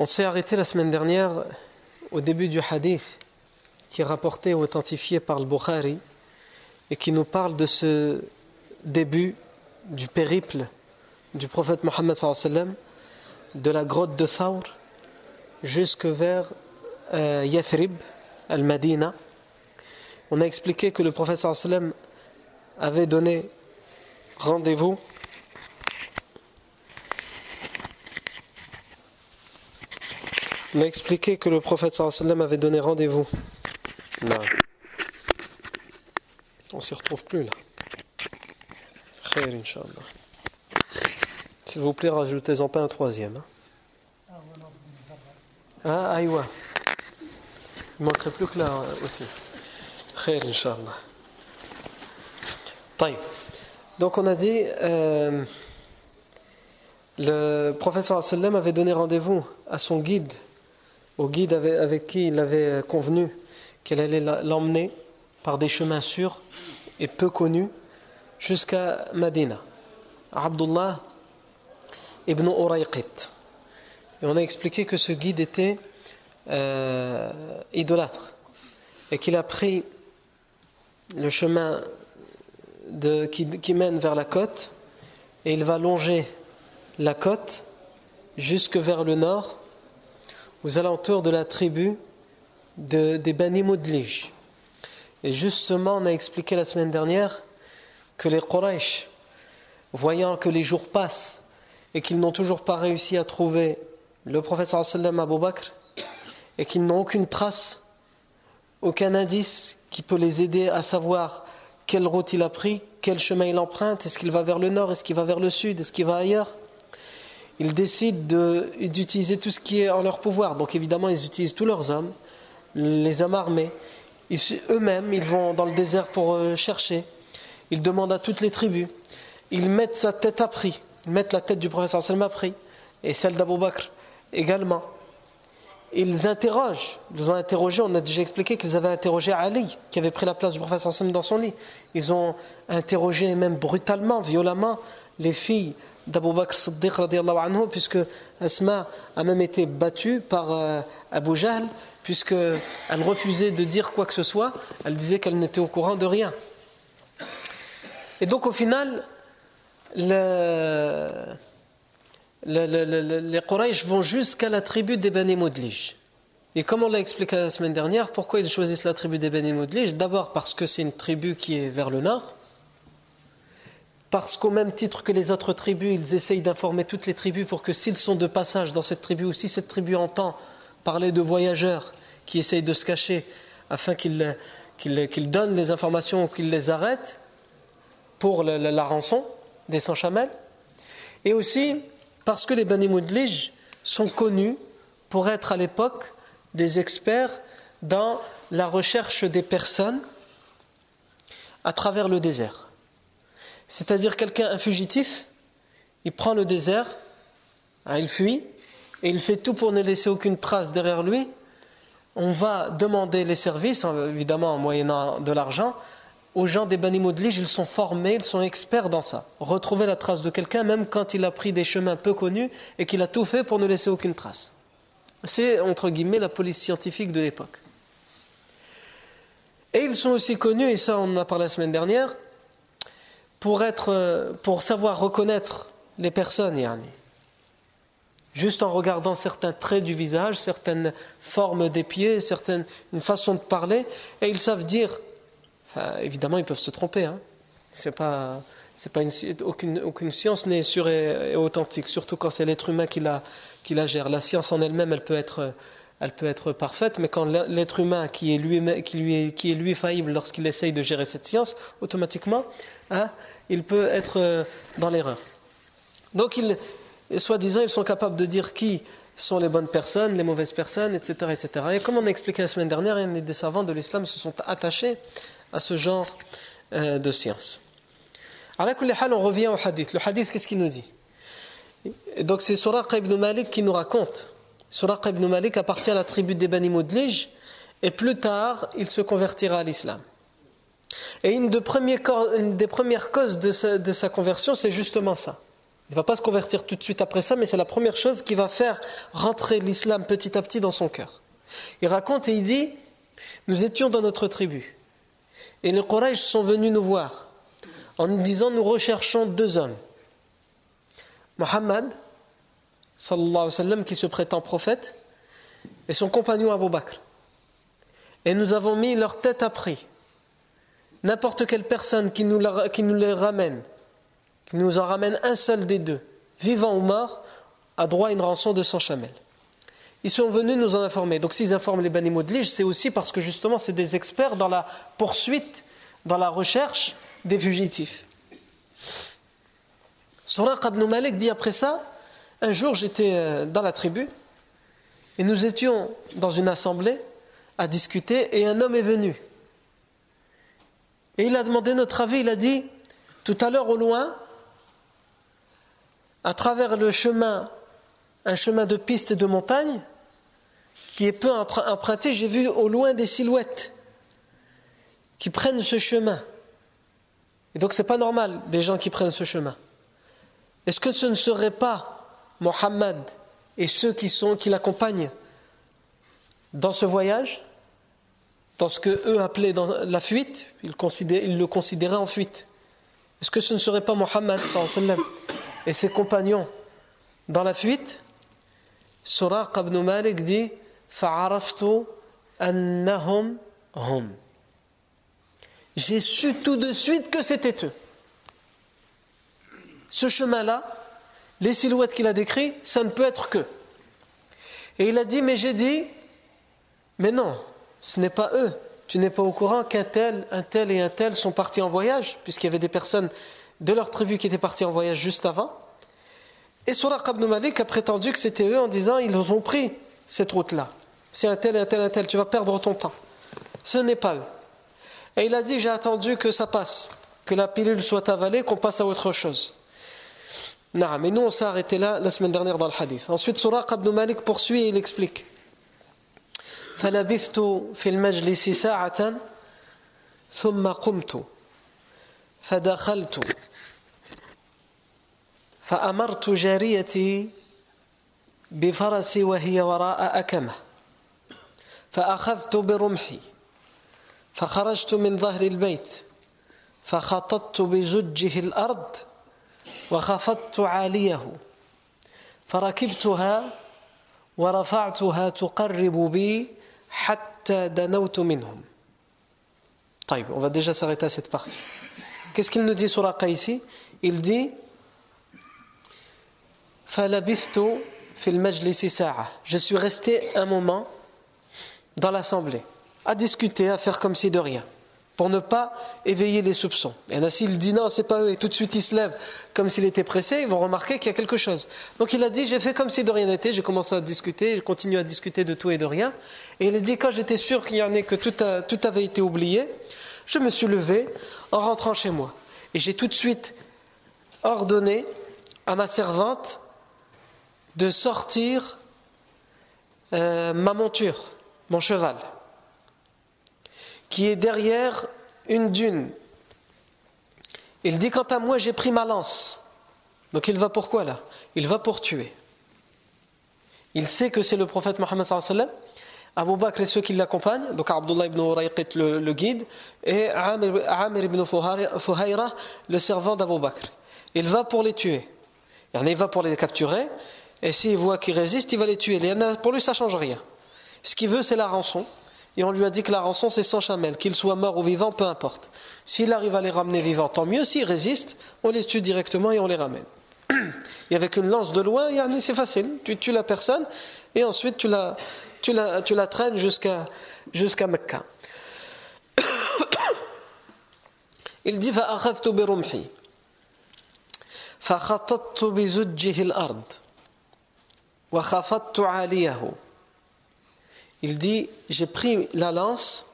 On s'est arrêté la semaine dernière au début du hadith qui est rapporté ou authentifié par le Bukhari et qui nous parle de ce début du périple du prophète Mohammed de la grotte de Thawr jusque vers euh, Yathrib, al-Madina. On a expliqué que le prophète avait donné rendez-vous On a expliqué que le prophète sallam avait donné rendez-vous. On s'y retrouve plus là. Khair, Inch'Allah. S'il vous plaît, rajoutez-en pas un troisième. Hein. Ah, aïwa. Il manquerait plus que là euh, aussi. Khair, Inch'Allah. Donc on a dit, euh, le professeur sallam avait donné rendez-vous à son guide, au guide avec, qui il avait convenu qu'elle allait l'emmener par des chemins sûrs et peu connus jusqu'à Medina. Abdullah ibn Urayqit. Et on a expliqué que ce guide était euh, idolâtre et qu'il a pris le chemin qui, mène vers la côte et il va longer la côte jusque vers le nord aux alentours de la tribu de, des Bani Mudlij. Et justement, on a expliqué la semaine dernière que les Quraysh, voyant que les jours passent et qu'ils n'ont toujours pas réussi à trouver le prophète sallam Abu Bakr et qu'ils n'ont aucune trace, aucun indice qui peut les aider à savoir quelle route il a pris, quel chemin il emprunte, est-ce qu'il va vers le nord, est-ce qu'il va vers le sud, est-ce qu'il va ailleurs. Ils décident d'utiliser tout ce qui est en leur pouvoir. Donc évidemment, ils utilisent tous leurs hommes, les hommes armés. Eux-mêmes, ils vont dans le désert pour chercher. Ils demandent à toutes les tribus. Ils mettent sa tête à prix. Ils mettent la tête du professeur Salma à prix. Et celle d'Abou Bakr également. Ils interrogent. Ils ont interrogé, on a déjà expliqué qu'ils avaient interrogé Ali, qui avait pris la place du professeur Salma dans son lit. Ils ont interrogé même brutalement, violemment, les filles d'Abou Bakr Siddiq anhu, puisque Asma a même été battue par euh, Abu Jahl, puisqu'elle refusait de dire quoi que ce soit, elle disait qu'elle n'était au courant de rien. Et donc au final, le, le, le, les Quraysh vont jusqu'à la tribu des Bani Mudlij. Et comme on l'a expliqué la semaine dernière, pourquoi ils choisissent la tribu des Bani Mudlij? D'abord parce que c'est une tribu qui est vers le nord, parce qu'au même titre que les autres tribus, ils essayent d'informer toutes les tribus pour que s'ils sont de passage dans cette tribu, ou si cette tribu entend parler de voyageurs qui essayent de se cacher, afin qu'ils qu qu donnent les informations ou qu'ils les arrêtent pour la, rançon des 100 chamelles. Et aussi parce que les Bani Mudlij sont connus pour être à l'époque des experts dans la recherche des personnes à travers le désert. C'est-à-dire quelqu'un, un fugitif, il prend le désert, hein, il fuit, et il fait tout pour ne laisser aucune trace derrière lui, on va demander les services, évidemment en moyennant de l'argent, aux gens des Bani Moudlige, ils sont formés, ils sont experts dans ça. Retrouver la trace de quelqu'un, même quand il a pris des chemins peu connus et qu'il a tout fait pour ne laisser aucune trace. C'est, entre guillemets, la police scientifique de l'époque. Et ils sont aussi connus, et ça on en a parlé la semaine dernière, pour, être, pour savoir reconnaître les personnes, yani. juste en regardant certains traits du visage, certaines formes des pieds, certaines, une façon de parler, et ils savent dire, évidemment ils peuvent se tromper, hein. c'est pas, c'est pas une, aucune, aucune science n'est sûre et, authentique, surtout quand c'est l'être humain qui la, qui la gère. La science en elle-même, elle peut être elle peut être parfaite, mais quand l'être humain qui est lui, qui lui qui est lui faillible lorsqu'il essaye de gérer cette science, automatiquement, hein, il peut être euh, dans l'erreur. Donc, soi-disant, ils sont capables de dire qui sont les bonnes personnes, les mauvaises personnes, etc. etc. Et comme on a expliqué la semaine dernière, des savants de l'islam se sont attachés à ce genre euh, de science. Alors, on revient au hadith. Le hadith, qu'est-ce qu'il nous dit? Donc, c'est Suraq ibn Malik qui nous raconte Suraq ibn Malik appartient à la tribu des Bani et plus tard il se convertira à l'islam. Et une, des premières causes de sa, conversion, c'est justement ça. Il ne va pas se convertir tout de suite après ça, mais c'est la première chose qui va faire rentrer l'islam petit à petit dans son cœur. Il raconte et il dit Nous étions dans notre tribu. Et les Quraysh sont venus nous voir en nous disant Nous recherchons deux hommes. Mohammed qui se prétend prophète, et son compagnon Abu Bakr. Et nous avons mis leur tête à prix. N'importe quelle personne qui nous, les ramène, qui nous en ramène un seul des deux, vivant ou mort, a droit à une rançon de 100 chamels. Ils sont venus nous en informer. Donc s'ils informent les Bani c'est aussi parce que justement c'est des experts dans la poursuite, dans la recherche des fugitifs. Suraq ibn Malik dit après ça un jour, j'étais euh, dans la tribu et nous étions dans une assemblée à discuter et un homme est venu. Et il a demandé notre avis, il a dit, tout à l'heure au loin, à travers le chemin, un chemin de piste et de montagne, qui est peu emprunté, j'ai vu au loin des silhouettes qui prennent ce chemin. Et donc c'est pas normal des gens qui prennent ce chemin. Est-ce que ce ne serait pas Mohammed et ceux qui, sont, qui l'accompagnent dans ce voyage, dans ce que eux appelaient dans la fuite, ils, le considéraient en fuite. Est-ce que ce ne serait pas Mohammed et ses compagnons dans la fuite? Suraq ibn Malik dit annahum hum. J'ai su tout de suite que c'était eux. Ce chemin-là, les silhouettes qu'il a décrites, ça ne peut être que. Et il a dit, mais j'ai dit, mais non, ce n'est pas eux. Tu n'es pas au courant qu'un tel, un tel et un tel sont partis en voyage, puisqu'il y avait des personnes de leur tribu qui étaient parties en voyage juste avant. Et Suraq ibn Malik a prétendu que c'était eux en disant, ils ont pris cette route-là. C'est un tel, un tel, un tel, tu vas perdre ton temps. Ce n'est pas eux. Et il a dit, j'ai attendu que ça passe, que la pilule soit avalée, qu'on passe à autre chose. Mais nous on s'est arrêté là la semaine dernière dans le hadith. Ensuite, Suraq ibn Malik poursuit et il explique. فلبثت في المجلس ساعة ثم قمت فدخلت. فأمرت جاريتي بفرسي وهي وراء أكمة فأخذت برمحي فخرجت من ظهر البيت فخططت بزجه الأرض وخفضت عاليه فركبتها ورفعتها تقرب بي On va déjà s'arrêter à cette partie. Qu'est-ce qu'il nous dit Suraqa ici? Il dit Je suis resté un moment dans l'assemblée, à discuter, à faire comme si de rien pour ne pas éveiller les soupçons. Et ainsi il dit non, c'est pas eux, et tout de suite il se lève comme s'il était pressé, ils vont remarquer qu'il y a quelque chose. Donc il a dit, j'ai fait comme si de rien n'était, j'ai commencé à discuter, je continue à discuter de tout et de rien. Et il a dit, quand j'étais sûr qu'il y en ait que tout, tout avait été oublié, je me suis levé en rentrant chez moi. Et j'ai tout de suite ordonné à ma servante de sortir euh, ma monture, mon cheval, qui est derrière une dune. Il dit Quant à moi, j'ai pris ma lance. Donc il va pour quoi là? Il va pour tuer. Il sait que c'est le prophète Mohammed sallam. Abu Bakr et ceux qui l'accompagnent, donc Abdullah ibn Urayqit le, guide, et Amir ibn Fuhayra, le servant d'Abu Bakr. Il va pour les tuer. Il va pour les capturer, et s'il voit qu'ils résistent, il va les tuer. Pour lui, ça ne change rien. Ce qu'il veut, c'est la rançon Et on lui a dit que la rançon, c'est 100 chamelles. Qu'il soit mort ou vivant, peu importe. S'il arrive à les ramener vivants, tant mieux. S'il résiste, on les tue directement et on les ramène. Et avec une lance de loin, c'est facile. Tu tues la personne et ensuite tu la, tu la, tu la traînes jusqu'à jusqu'à Mecca. Il dit فأخذت برمحي فخططت بزجه الأرض وخفضت عاليه il dit J'ai pris la lance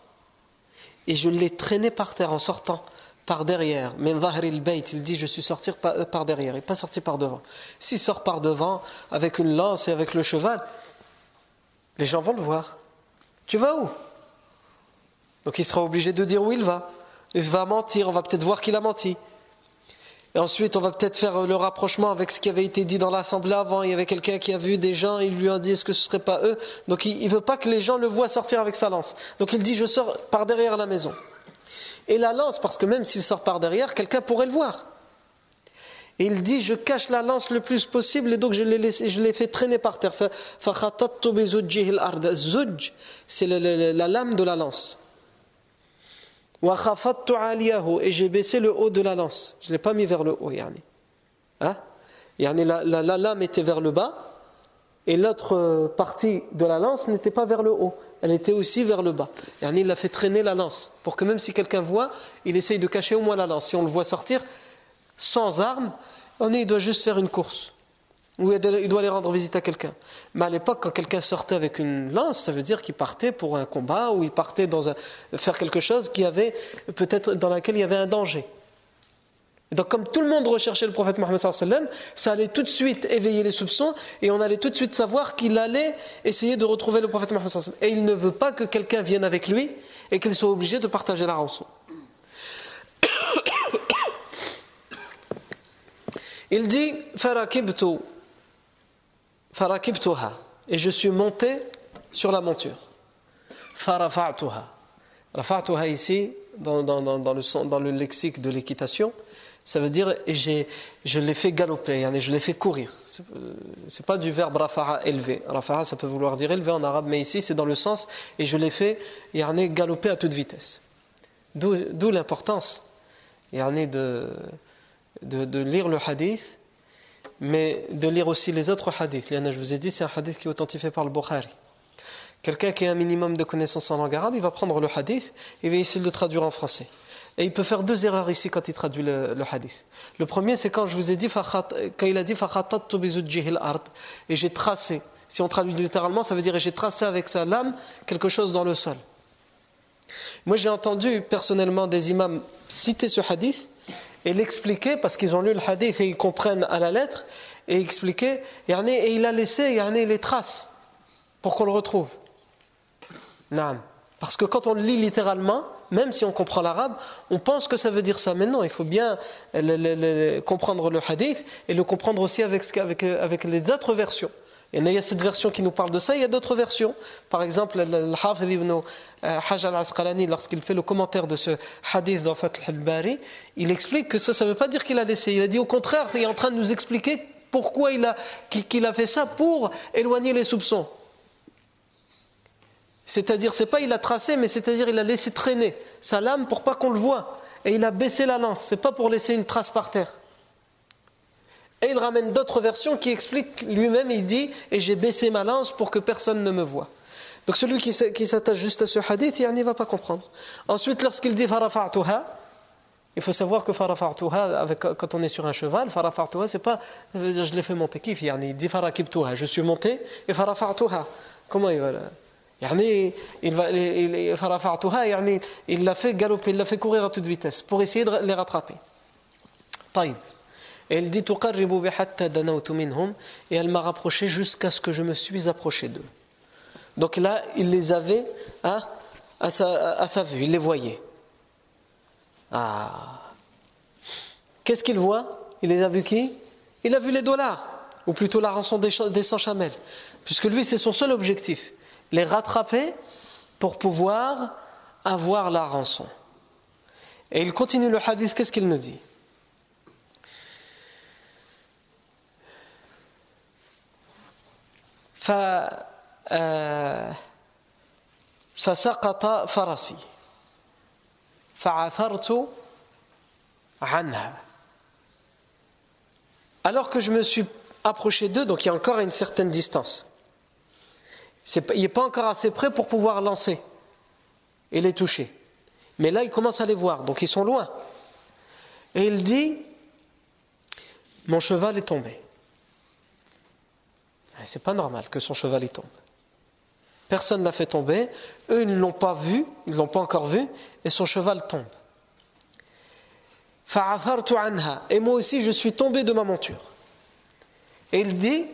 et je l'ai traînée par terre en sortant par derrière. Mais il dit Je suis sorti par derrière et pas sorti par devant. S'il sort par devant avec une lance et avec le cheval, les gens vont le voir. Tu vas où? Donc il sera obligé de dire où il va. Il va mentir, on va peut-être voir qu'il a menti. Et ensuite, on va peut-être faire le rapprochement avec ce qui avait été dit dans l'assemblée avant. Il y avait quelqu'un qui a vu des gens, il lui a dit est-ce que ce ne serait pas eux? Donc il ne veut pas que les gens le voient sortir avec sa lance. Donc il dit je sors par derrière la maison. Et la lance, parce que même s'il sort par derrière, quelqu'un pourrait le voir. Et il dit je cache la lance le plus possible et donc je l'ai je l'ai fait traîner par terre. c'est la lame de la lance et j'ai baissé le haut de la lance. Je ne l'ai pas mis vers le haut. Yani. Hein? La, la, lame était vers le bas et l'autre partie de la lance n'était pas vers le haut. Elle était aussi vers le bas. Yani, il a fait traîner la lance pour que même si quelqu'un voit, il essaye de cacher au moins la lance. Si on le voit sortir sans arme, il doit juste faire une course. Ou il doit aller rendre visite à quelqu'un. Mais à l'époque, quand quelqu'un sortait avec une lance, ça veut dire qu'il partait pour un combat ou il partait dans un, faire quelque chose qui avait peut-être dans laquelle il y avait un danger. Donc, comme tout le monde recherchait le prophète Mohammed ça allait tout de suite éveiller les soupçons et on allait tout de suite savoir qu'il allait essayer de retrouver le prophète Mohammed Et il ne veut pas que quelqu'un vienne avec lui et qu'il soit obligé de partager la rançon. Il dit Farakibtuha. Et je suis monté sur la monture. Farafa'tuha. Rafa'tuha ici, dans, dans, dans, le, dans le lexique de l'équitation, ça veut dire je l'ai fait galoper, je l'ai fait courir. C'est euh, pas du verbe rafa'a élevé. Rafa'a ça peut vouloir dire élevé en arabe, mais ici c'est dans le sens et je l'ai fait galoper à toute vitesse. D'où l'importance de, de, de lire le hadith mais de lire aussi les autres hadiths. Je vous ai dit, c'est un hadith qui est authentifié par le Bukhari. Quelqu'un qui a un minimum de connaissances en langue arabe, il va prendre le hadith et va essayer de le traduire en français. Et il peut faire deux erreurs ici quand il traduit le, hadith. Le premier, c'est quand je vous ai dit, quand il a dit et j'ai tracé. Si on traduit littéralement, ça veut dire j'ai tracé avec sa lame quelque chose dans le sol. Moi, j'ai entendu personnellement des imams citer ce hadith et l'expliquer parce qu'ils ont lu le hadith et ils comprennent à la lettre et expliquer et il a laissé les traces pour qu'on le retrouve. Parce que quand on le lit littéralement même si on comprend l'arabe on pense que ça veut dire ça. Mais non il faut bien comprendre le hadith et le comprendre aussi avec, avec les autres versions il y a cette version qui nous parle de ça, il y a d'autres versions. Par exemple, le Hafid ibn euh, Hajj al-Asqalani, lorsqu'il fait le commentaire de ce hadith dans al-Bari, il explique que ça, ne veut pas dire qu'il a laissé. Il a dit au contraire, il est en train de nous expliquer pourquoi il a, fait ça pour éloigner les soupçons. C'est-à-dire, c'est pas il a tracé, mais c'est-à-dire il a laissé traîner sa lame pour pas qu'on le voit. Et il a baissé la lance. C'est pas pour laisser une trace par terre. Et il ramène d'autres versions qui expliquent lui-même, il dit Et j'ai baissé ma lance pour que personne ne me voie. Donc celui qui s'attache juste à ce hadith, il n'y va pas comprendre. Ensuite, lorsqu'il dit farafa'tuha, il faut savoir que farafa'tuha, quand on est sur un cheval, farafa'tuha, c'est pas je l'ai fait monter kif, il dit farakibtuha, je suis monté et farafa'tuha. Comment il va là il va il l'a fait galoper, il l'a fait courir à toute vitesse pour essayer de les rattraper. Et elle dit Et elle m'a rapproché jusqu'à ce que je me suis approché d'eux. Donc là, il les avait à, à, sa, vue, il les voyait. Ah. Qu'est-ce qu'il voit? Il les a vus qui? Il a vu les dollars, ou plutôt la rançon des, des 100 chamelles. Puisque lui, c'est son seul objectif. Les rattraper pour pouvoir avoir la rançon. Et il continue le hadith, qu'est-ce qu'il nous dit? فسقط فرسي فعثرت عنها alors que je me suis approché d'eux donc il y a encore une certaine distance il n'est pas encore assez près pour pouvoir lancer et les toucher mais là il commence à les voir donc ils sont loin et il dit mon cheval est tombé c'est pas normal que son cheval y tombe. Personne ne l'a fait tomber, eux ne l'ont pas vu, ils ne l'ont pas encore vu, et son cheval tombe. Et moi aussi je suis tombé de ma monture. Et il dit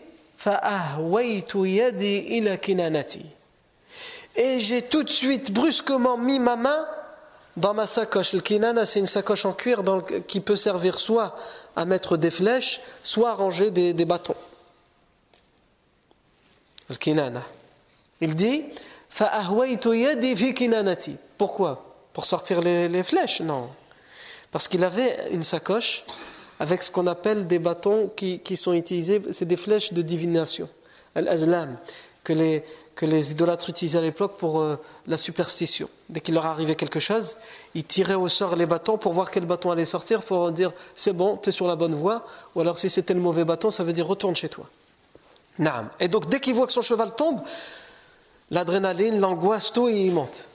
Et j'ai tout de suite brusquement mis ma main dans ma sacoche. Le kinana, c'est une sacoche en cuir qui peut servir soit à mettre des flèches, soit à ranger des bâtons. Il dit Pourquoi? Pour sortir les, flèches? Non. Parce qu'il avait une sacoche avec ce qu'on appelle des bâtons qui, sont utilisés, c'est des flèches de divination, al-azlam, que les, que les idolâtres utilisaient à l'époque pour euh, la superstition. Dès qu'il leur arrivait quelque chose, ils tiraient au sort les bâtons pour voir quel bâton allait sortir, pour dire c'est bon, tu es sur la bonne voie, ou alors si c'était le mauvais bâton, ça veut dire retourne chez toi. Et donc dès qu'il voit que son cheval tombe, l'adrénaline, l'angoisse, tout, il monte.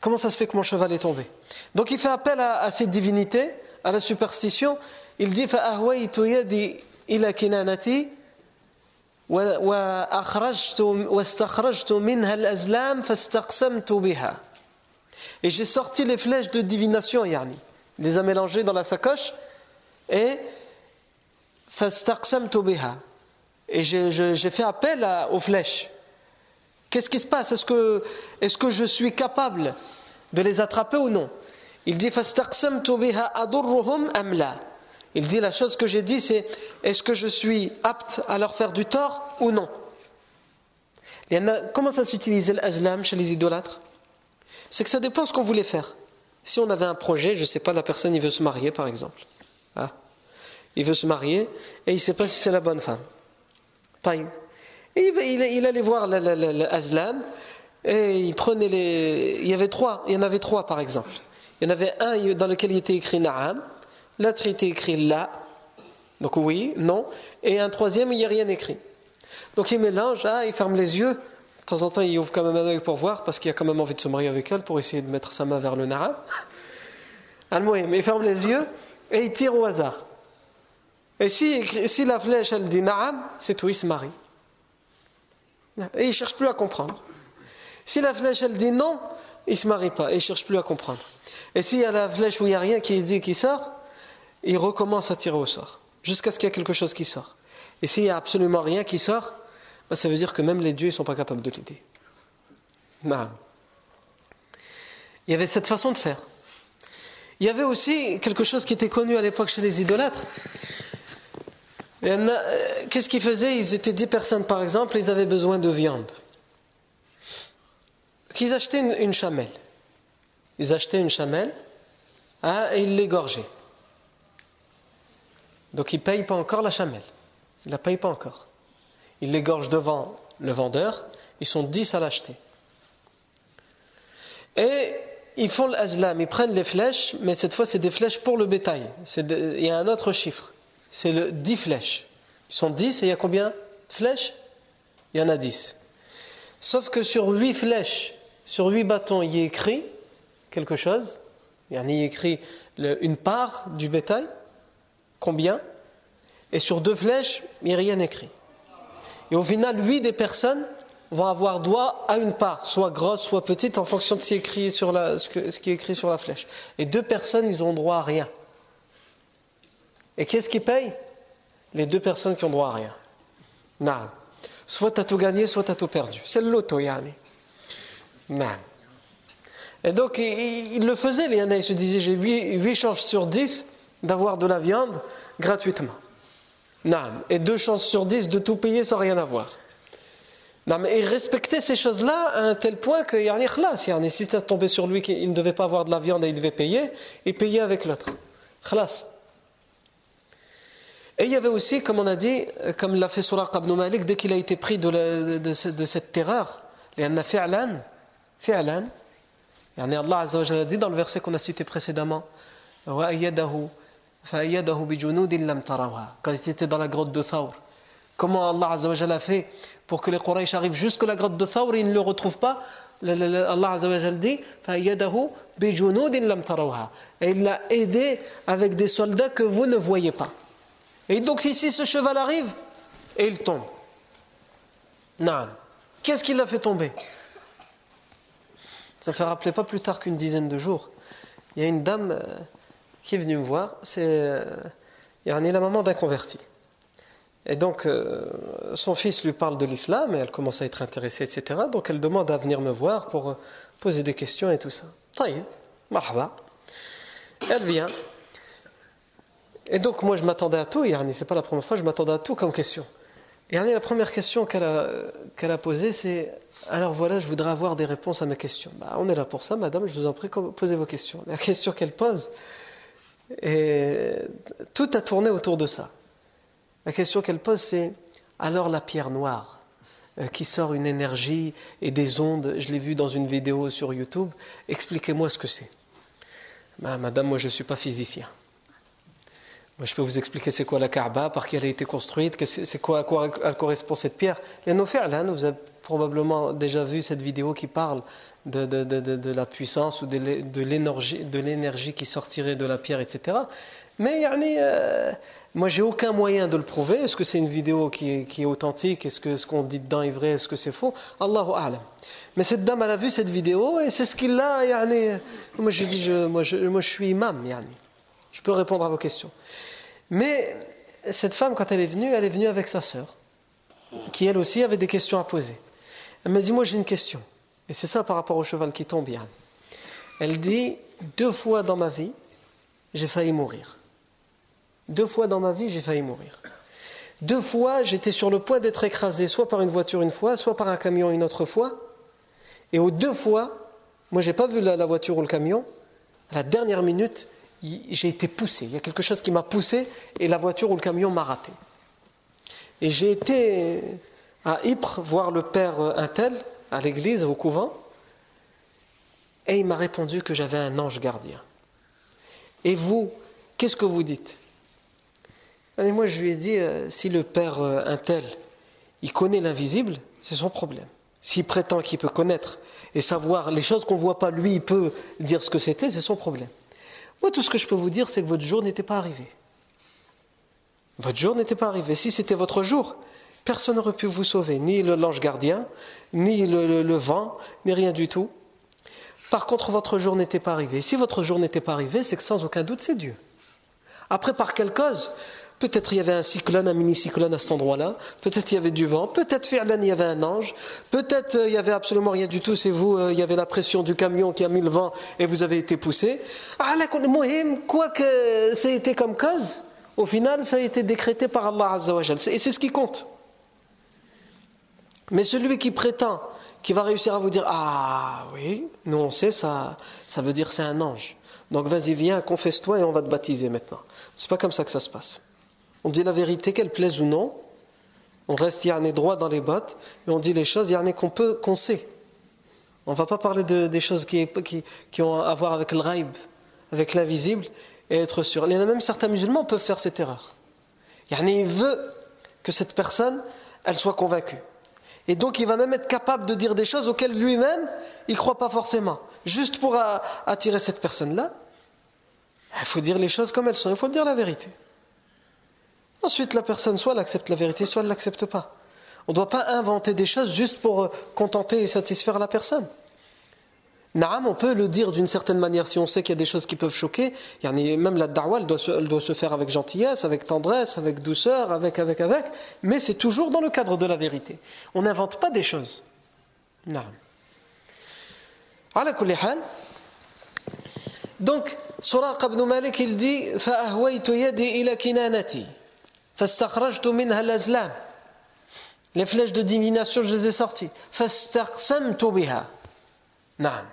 Comment ça se fait que mon cheval est tombé? Donc il fait appel à, cette divinité, à la superstition. Il dit Et j'ai sorti les flèches de divination, yani. Il les a mélangées dans la sacoche et et j'ai fait appel aux flèches. Qu'est-ce qui se passe? Est-ce que, est que je suis capable de les attraper ou non? Il dit Il dit la chose que j'ai dit c'est est-ce que je suis apte à leur faire du tort ou non? Comment ça s'utilise l'azlam chez les idolâtres? C'est que ça dépend de ce qu'on voulait faire. Si on avait un projet, je ne sais pas, la personne il veut se marier par exemple. Ah. Il veut se marier et il ne sait pas si c'est la bonne femme. Et il, allait voir l'Azlam et il prenait les. Il y avait trois, il y en avait trois par exemple. Il y en avait un dans lequel il était écrit Na'am, l'autre était écrit La, donc oui, non, et un troisième, il n'y a rien écrit. Donc il mélange, ah, il ferme les yeux, de temps en temps il ouvre quand même un œil pour voir, parce qu'il a quand même envie de se marier avec elle, pour essayer de mettre sa main vers le Na'am. Mais il ferme les yeux et il tire au hasard. Et si, la flèche, elle dit Naam, c'est tout, il se marie. Et il ne cherche plus à comprendre. Si la flèche, elle dit non, il ne se marie pas et il ne cherche plus à comprendre. Et s'il y a la flèche où il n'y a rien qui dit qui sort, il recommence à tirer au sort, jusqu'à ce qu'il y ait quelque chose qui sort. Et s'il n'y a absolument rien qui sort, bah, ça veut dire que même les dieux ne sont pas capables de l'aider. Non. Il y avait cette façon de faire. Il y avait aussi quelque chose qui était connu à l'époque chez les idolâtres. Euh, qu'est-ce qu'ils faisaient? Ils étaient dix personnes par exemple, ils avaient besoin de viande. Ils achetaient une, chamelle. Ils achetaient une chamelle hein, et ils l'égorgeaient. Donc ils ne payent pas encore la chamelle. Ils ne la payent pas encore. Ils l'égorgent devant le vendeur. Ils sont dix à l'acheter. Et ils font l'azlam, ils prennent les flèches, mais cette fois c'est des flèches pour le bétail. il y a un autre chiffre c'est le 10 flèches. Ils sont 10 et il y a combien de flèches? Il y en a 10. Sauf que sur 8 flèches, sur 8 bâtons, il y a écrit quelque chose. Il y a écrit une part du bétail. Combien? Et sur 2 flèches, il n'y a rien écrit. Et au final, 8 des personnes vont avoir droit à une part, soit grosse, soit petite, en fonction de ce qui est écrit sur la, ce qui est écrit sur la flèche. Et deux personnes, ils ont droit à rien. Et qu'est-ce qui paye Les deux personnes qui ont droit à rien. Non. Soit tu as tout gagné, soit tu as tout perdu. C'est le loto, yani. Et donc, il, le faisait, les il se disait j'ai 8, chances sur 10 d'avoir de la viande gratuitement. Et 2 chances sur 10 de tout payer sans rien avoir. mais il respectait ces choses-là à un tel point que yani, khlas, yani, si ça tombé sur lui qu'il ne devait pas avoir de la viande et il devait payer, il payait avec l'autre. Khlas. Et il y avait aussi, comme on a dit, comme l'a fait Suraq ibn Malik, dès qu'il a été pris de, de, de, cette terreur, a fi'lan, fi'lan, yani Allah Azza wa a dit dans le verset qu'on a cité précédemment, quand il était dans la grotte de Thawr. Comment Allah a fait pour que les Quraysh arrivent jusqu'à la grotte de Thawr et ils ne le retrouvent pas? Allah Azza wa dit et il l'a aidé avec des soldats que vous ne voyez pas. Et donc ici, ce cheval arrive et il tombe. Non. Qu'est-ce qui l'a fait tomber? Ça ne fait rappeler pas plus tard qu'une dizaine de jours. Il y a une dame euh, qui est venue me voir. C'est euh, il y a la maman d'un converti. Et donc, euh, son fils lui parle de l'islam et elle commence à être intéressée, etc. Donc, elle demande à venir me voir pour poser des questions et tout ça. Taïe, marhaba. Elle vient. Et donc, moi, je m'attendais à tout, yani, c'est pas la première fois, je m'attendais à tout comme question. Et la première question qu'elle a, qu'elle a posée, c'est Alors voilà, je voudrais avoir des réponses à mes questions. Bah, on est là pour ça, madame, je vous en prie, posez vos questions. La question qu'elle pose, tout a tourné autour de ça. La question qu'elle pose, c'est Alors la pierre noire, euh, qui sort une énergie et des ondes, je l'ai vu dans une vidéo sur YouTube, expliquez-moi ce que c'est. Bah, madame, moi je ne suis pas physicien. Je peux vous expliquer c'est quoi la Kaaba, par qui elle a été construite, c'est quoi, à quoi elle correspond cette pierre. Nos là, vous avez probablement déjà vu cette vidéo qui parle de, de, de, la puissance ou de l'énergie qui sortirait de la pierre, etc. Mais yani, euh, moi, j'ai aucun moyen de le prouver. Est-ce que c'est une vidéo qui qui est authentique? Est-ce que ce qu'on dit dedans est vrai? Est-ce que c'est faux? Allahu A'lam. Mais cette dame, elle a vu cette vidéo et c'est ce qu'il a. Yani, moi, je dis, moi, je, moi, je suis imam. Yani. Je peux répondre à vos questions. Mais cette femme, quand elle est venue, elle est venue avec sa sœur, qui elle aussi avait des questions à poser. Elle m'a dit Moi j'ai une question. Et c'est ça par rapport au cheval qui tombe bien. Elle dit Deux fois dans ma vie, j'ai failli mourir. Deux fois dans ma vie, j'ai failli mourir. Deux fois, j'étais sur le point d'être écrasé, soit par une voiture une fois, soit par un camion une autre fois. Et aux deux fois, moi j'ai pas vu la voiture ou le camion. À la dernière minute, j'ai été poussé. Il y a quelque chose qui m'a poussé et la voiture ou le camion m'a raté. Et j'ai été à Ypres voir le père Intel à l'église, au couvent, et il m'a répondu que j'avais un ange gardien. Et vous, qu'est-ce que vous dites? Moi, je lui ai dit, euh, si le père Intel, il connaît l'invisible, c'est son problème. S'il prétend qu'il peut connaître et savoir les choses qu'on ne voit pas, lui, il peut dire ce que c'était, c'est son problème. Moi, tout ce que je peux vous dire, c'est que votre jour n'était pas arrivé. Votre jour n'était pas arrivé. Si c'était votre jour, personne n'aurait pu vous sauver, ni l'ange gardien, ni le, vent, ni rien du tout. Par contre, votre jour n'était pas arrivé. Si votre jour n'était pas arrivé, c'est que sans aucun doute, c'est Dieu. Après, par quelle cause Peut-être il y avait un cyclone, un mini-cyclone à cet endroit-là. Peut-être il y avait du vent. Peut-être il y avait un ange. Peut-être euh, il y avait absolument rien du tout. C'est vous, euh, il y avait la pression du camion qui a mis le vent et vous avez été poussé. Ah, quoi que ça ait été comme cause, au final, ça a été décrété par Allah Azza wa Et c'est ce qui compte. Mais celui qui prétend, qui va réussir à vous dire Ah oui, nous on sait, ça, ça veut dire c'est un ange. Donc vas-y, viens, confesse-toi et on va te baptiser maintenant. C'est pas comme ça que ça se passe. On dit la vérité, qu'elle plaise ou non. On reste yarné droit dans les bottes et on dit les choses yarné qu'on peut, qu'on sait. On ne va pas parler de, des choses qui, ont à voir avec le raib, avec l'invisible, et être sûr. Il y en a même certains musulmans peuvent faire cette erreur. Yarné, il veut que cette personne, elle soit convaincue. Et donc il va même être capable de dire des choses auxquelles lui-même, il ne croit pas forcément. Juste pour attirer cette personne-là, il faut dire les choses comme elles sont, il faut dire la vérité. Ensuite, la personne, soit elle accepte la vérité, soit elle ne l'accepte pas. On ne doit pas inventer des choses juste pour euh, contenter et satisfaire la personne. Naam, on peut le dire d'une certaine manière si on sait qu'il y a des choses qui peuvent choquer. Même la da'wah, elle doit, se, elle doit se faire avec gentillesse, avec tendresse, avec douceur, avec, avec, avec. Mais c'est toujours dans le cadre de la vérité. On n'invente pas des choses. Naam. Donc, Suraq ibn Malik, il dit « Fa'ahwaytu yadi ila kinanati » فَاسْتَخْرَجْتُ مِنْهَا الْأَزْلَامِ Les flèches de divination, je les ai sorties. فَاسْتَقْسَمْتُ بِهَا نعم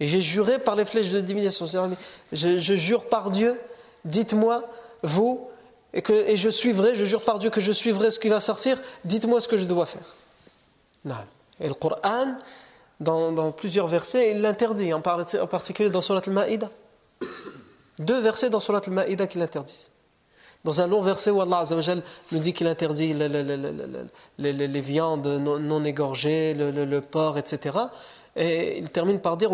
et j'ai juré par les flèches de divination. Je, je jure par Dieu, dites-moi, vous, et, que, et je suivrai, je jure par Dieu que je suivrai ce qui va sortir, dites-moi ce que je dois faire. Non. Et le Coran, dans, dans plusieurs versets, il l'interdit, en, en, particulier dans Surat al-Ma'ida. Deux versets dans Surat al-Ma'ida qui l'interdisent. Dans un long verset où Allah nous dit qu'il interdit les, viandes non, égorgées, le, porc, etc. Et il termine par dire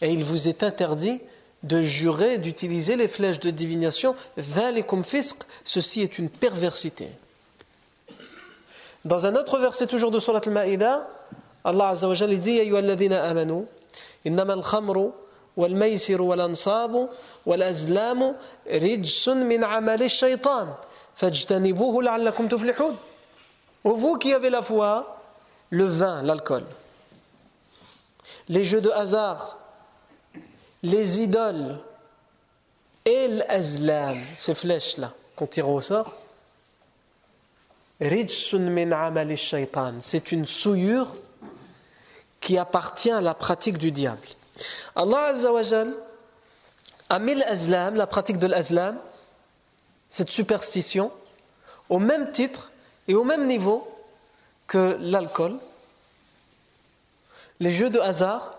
Et il vous est interdit de jurer, d'utiliser les flèches de divination. Ceci est une perversité. Dans un autre verset toujours de Surat al-Ma'ida, Allah Azza wa Jalla dit Ya amanu, innama al-khamru la'allakum tuflihun. Vous qui avez la foi, le vin, l'alcool, les jeux de hasard, les idoles et l'azlam, ces flèches-là qu'on tire au sort, c'est une souillure qui appartient à la pratique du diable. Allah Azzawajal a mis l'azlam, la pratique de l'azlam, cette superstition, au même titre et au même niveau que l'alcool, les jeux de hasard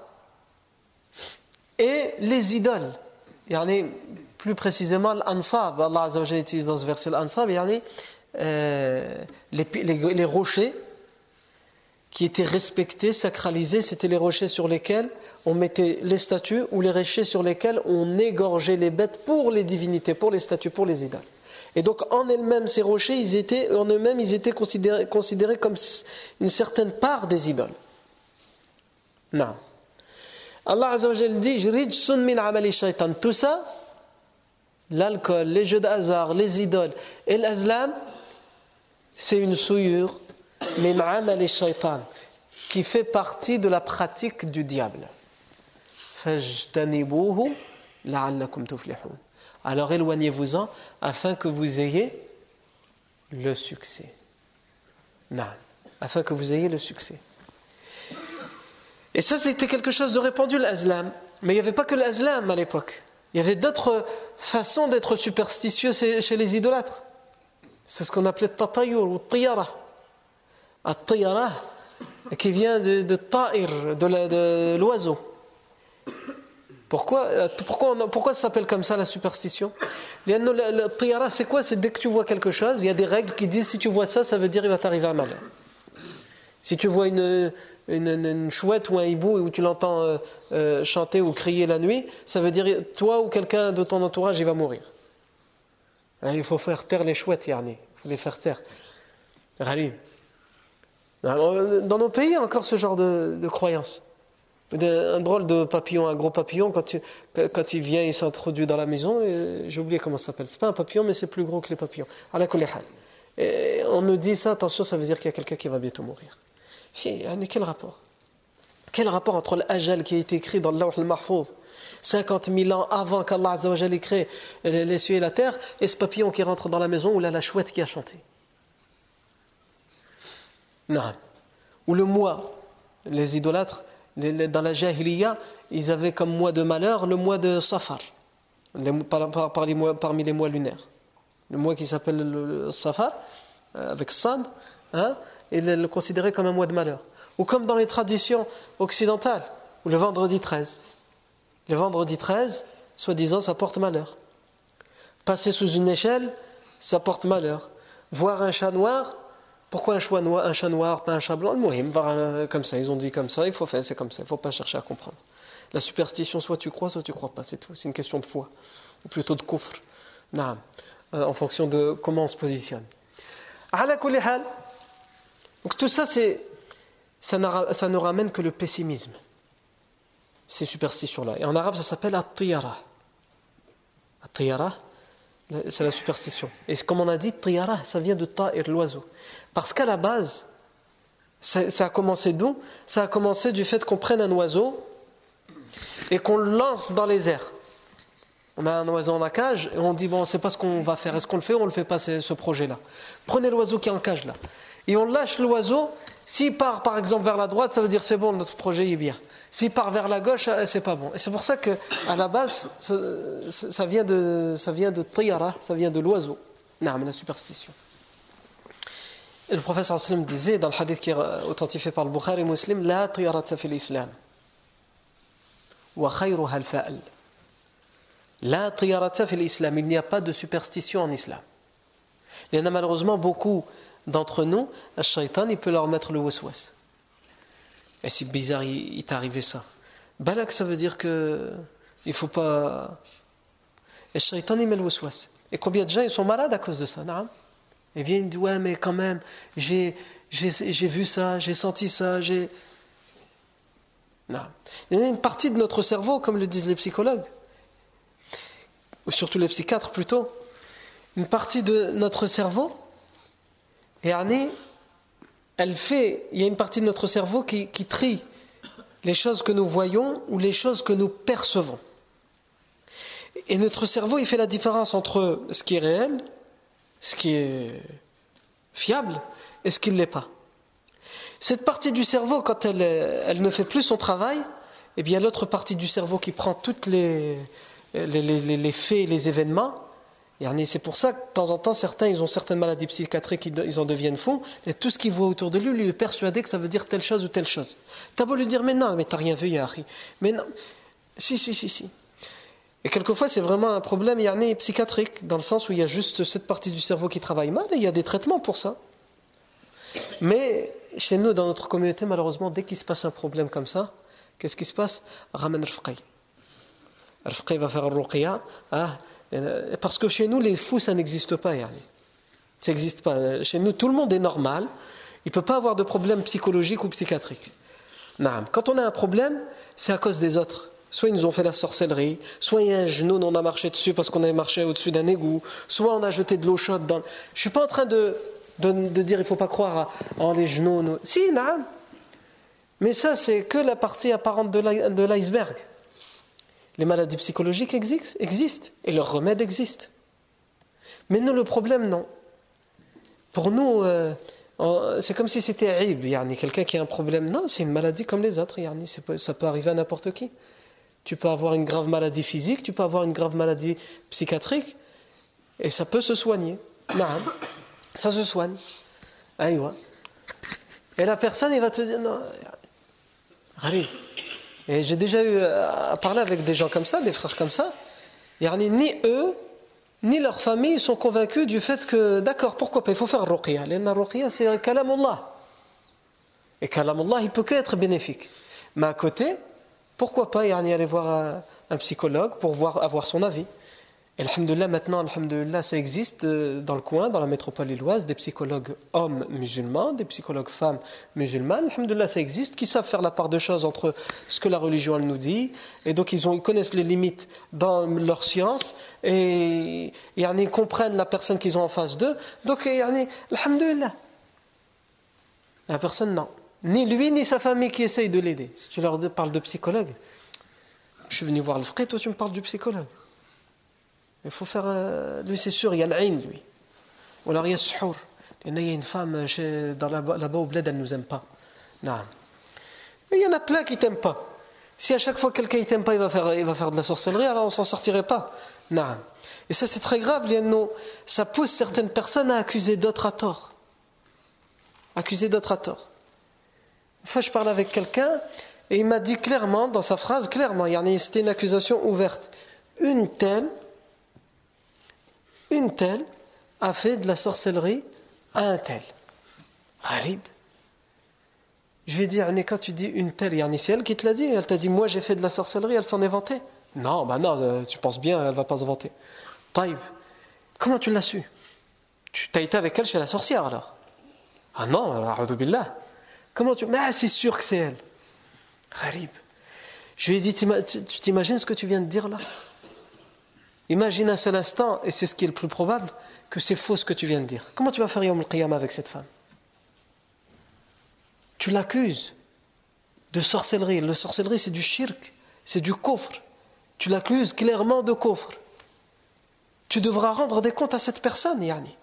et les idoles. Yani, plus précisément l'ansab, Allah Azza utilise dans ce verset l'ansab, yani, euh, les, les, les, rochers qui étaient respectés, sacralisés, c'était les rochers sur lesquels on mettait les statues ou les rochers sur lesquels on égorgeait les bêtes pour les divinités, pour les statues, pour les idoles. Et donc en elles-mêmes, ces rochers, ils étaient, en eux-mêmes, ils étaient considérés, comme une certaine part des idoles. Non. Allah Azzawajal dit min Tout ça, l'alcool, les jeux de les idoles et l'azlam, c'est une souillure shaitan qui fait partie de la pratique du diable. Alors éloignez-vous-en afin que vous ayez le succès. Non, afin que vous ayez le succès. Et ça, c'était quelque chose de répandu, l'azlam. Mais il n'y avait pas que l'azlam à l'époque. Il y avait d'autres façons d'être superstitieux chez les idolâtres. C'est ce qu'on appelait tatayur ou tiyara. At-tiyara, qui vient de, de ta'ir, de l'oiseau. Pourquoi, euh, pourquoi, ça s'appelle comme ça la superstition? Le tiyara, c'est quoi? C'est dès que tu vois quelque chose, il y a des règles qui disent si tu vois ça, ça veut dire il va t'arriver un mal. Si tu vois une, chouette ou un hibou où tu l'entends euh, euh, chanter ou crier la nuit, ça veut dire toi ou quelqu'un de ton entourage, il va mourir. Hein, il faut faire taire les chouettes, Yarni. Il faut les faire taire. Dans nos pays, il y a encore ce genre de, de croyance un drôle de papillon, un gros papillon, quand, il vient, il s'introduit dans la maison, j'ai oublié comment ça s'appelle. C'est pas un papillon, mais c'est plus gros que les papillons. Et on nous dit ça, attention, ça veut dire qu'il y a quelqu'un qui va bientôt mourir. Et, quel rapport? Quel rapport entre l'ajal qui a été écrit dans l'Awh al-Mahfouz 50 000 ans avant qu'Allah ait créé les cieux et la terre, et ce papillon qui rentre dans la maison là la chouette qui a chanté? Ou le mois, les idolâtres, dans la Jahiliya, ils avaient comme mois de malheur le mois de Safar, parmi les mois lunaires. Le mois qui s'appelle le Safar, euh, avec Sad, hein, il est considéré comme un mois de malheur. Ou comme dans les traditions occidentales, ou le vendredi 13. Le vendredi 13, soi-disant, ça porte malheur. Passer sous une échelle, ça porte malheur. Voir un chat noir, pourquoi un, choix noir, un chat noir, pas un chat blanc? Le comme ça, ils ont dit comme ça, il faut faire, c'est comme ça, il ne faut pas chercher à comprendre. La superstition, soit tu crois, soit tu crois pas, c'est tout. C'est une question de foi, ou plutôt de kufr, euh, en fonction de comment on se positionne. Donc tout ça, ça, ne ramène que le pessimisme. Ces superstitions-là. Et en arabe, ça s'appelle at-tiyara. At-tiyara, c'est la superstition. Et comme on a dit, tiyara, ça vient de ta'ir, l'oiseau. Parce qu'à la base, ça, ça a commencé d'où? Ça a commencé du fait qu'on prenne un oiseau et qu'on le lance dans les airs. On a un oiseau en cage et on dit bon, on ne sait pas ce qu'on va faire. Est-ce qu'on le fait ou on ne le fait pas ce projet-là? Prenez l'oiseau qui est en cage là. Et on lâche l'oiseau. S'il part par exemple vers la droite, ça veut dire c'est bon, notre projet est bien. S'il part vers la gauche, euh, c'est pas bon. Et c'est pour ça que à la base, ça, vient de ça vient de tiyara, ça vient de l'oiseau. Non, la superstition. Et le professeur sallam disait dans le hadith qui est authentifié par le Bukhari Muslim, la tiyarata fil islam. Wa khayruha al-fa'al. La triyarata fil islam, il n'y a pas de superstition en islam. Il y en a malheureusement beaucoup d'entre nous, le shaitan, il peut leur mettre le waswas. Et c'est bizarre, il, t'est arrivé ça. Balak, ça veut dire que il faut pas. Le shaitan, il met le waswas. Et combien de gens ils sont malades à cause de ça, non Et viennent dire Ouais, mais quand même, j'ai, j'ai vu ça, j'ai senti ça, j'ai. Non. Il y a une partie de notre cerveau, comme le disent les psychologues, ou surtout les psychiatres plutôt, une partie de notre cerveau, et elle fait, il y a une partie de notre cerveau qui, trie les choses que nous voyons ou les choses que nous percevons. Et notre cerveau, il fait la différence entre ce qui est réel, ce qui est fiable, et ce qui ne l'est pas. Cette partie du cerveau, quand elle, ne fait plus son travail, eh bien l'autre partie du cerveau qui prend toutes les, les, faits, les événements. C'est pour ça que de temps en temps, certains, ils ont certaines maladies psychiatriques, ils en deviennent fous, et tout ce qu'ils voit autour de lui, lui est persuadé que ça veut dire telle chose ou telle chose. T'as beau lui dire, mais non, mais t'as rien vu, Yahri. Mais non, si, si, si, si. Et quelquefois, c'est vraiment un problème psychiatrique, dans le sens où il y a juste cette partie du cerveau qui travaille mal, et il y a des traitements pour ça. Mais chez nous, dans notre communauté, malheureusement, dès qu'il se passe un problème comme ça, qu'est-ce qui se passe? Ramen al Al-Faqih va faire ruqya. Hein, parce que chez nous, les fous, ça n'existe pas. Ça n'existe pas. Chez nous, tout le monde est normal. Il ne peut pas avoir de problème psychologique ou psychiatrique. Quand on a un problème, c'est à cause des autres. Soit ils nous ont fait la sorcellerie, soit il y a un genou, on a marché dessus parce qu'on avait marché au-dessus d'un égout, soit on a jeté de l'eau chaude dans. Je ne suis pas en train de, de, dire il faut pas croire en les genoux. Si, non. Mais ça, c'est que la partie apparente de l'iceberg. Les maladies psychologiques existent et leurs remèdes existent. Mais nous, le problème, non. Pour nous, euh, c'est comme si c'était aïb, quelqu'un qui a un problème. Non, c'est une maladie comme les autres, ça peut arriver à n'importe qui. Tu peux avoir une grave maladie physique, tu peux avoir une grave maladie psychiatrique, et ça peut se soigner. Non, ça se soigne. Et la personne, il va te dire, non, allez, et j'ai déjà eu à parler avec des gens comme ça, des frères comme ça. Ni eux, ni leur famille sont convaincus du fait que, d'accord, pourquoi pas, il faut faire ruqya. La ruqya, c'est kalamullah. Et kalamullah, il peut que être bénéfique. Mais à côté, pourquoi pas aller voir un psychologue pour voir, avoir son avis et maintenant, alhamdoulilah, ça existe euh, dans le coin, dans la métropole lilloise, des psychologues hommes musulmans, des psychologues femmes musulmanes. Alhamdoulilah, ça existe, qui savent faire la part de choses entre ce que la religion elle nous dit. Et donc, ils, ont, connaissent les limites dans leur science et, ils comprennent la personne qu'ils ont en face d'eux. Donc, alhamdoulilah. La personne, non. Ni lui, ni sa famille qui essaye de l'aider. Si tu leur parles de psychologue, je suis venu voir le frère, toi tu me parles du psychologue. Il faut faire. Euh, lui, c'est sûr, il y a l'aïn, lui. Ou alors il y a suhour. Il y a une femme dans là-bas au bled, elle ne nous aime pas. Non. Mais il y en a plein qui ne t'aiment pas. Si à chaque fois quelqu'un ne t'aime pas, il va, faire, il va faire de la sorcellerie, alors on ne s'en sortirait pas. Non. Et ça, c'est très grave, ça pousse certaines personnes à accuser d'autres à tort. Accuser d'autres à tort. Une fois, je parlais avec quelqu'un, et il m'a dit clairement, dans sa phrase, clairement, c'était une accusation ouverte. Une telle une telle a fait de la sorcellerie à un tel. Gharib. Je vais dire, quand tu dis une telle, il y a c'est elle qui te l'a dit. Elle t'a dit, moi j'ai fait de la sorcellerie, elle s'en est vantée. Non, bah non, euh, tu penses bien, elle va pas se vanter. Taïb, comment tu l'as su? Tu as été avec elle chez la sorcière alors? Ah non, billah. Comment tu. Mais c'est sûr que c'est elle. Gharib. Je lui ai dit Tu t'imagines ce que tu viens de dire là? Imagine un seul instant, et c'est ce qui est le plus probable, que c'est faux ce que tu viens de dire. Comment tu vas faire Yom al avec cette femme? Tu l'accuses de sorcellerie. La sorcellerie, c'est du shirk, c'est du coffre. Tu l'accuses clairement de coffre. Tu devras rendre des comptes à cette personne, Yani.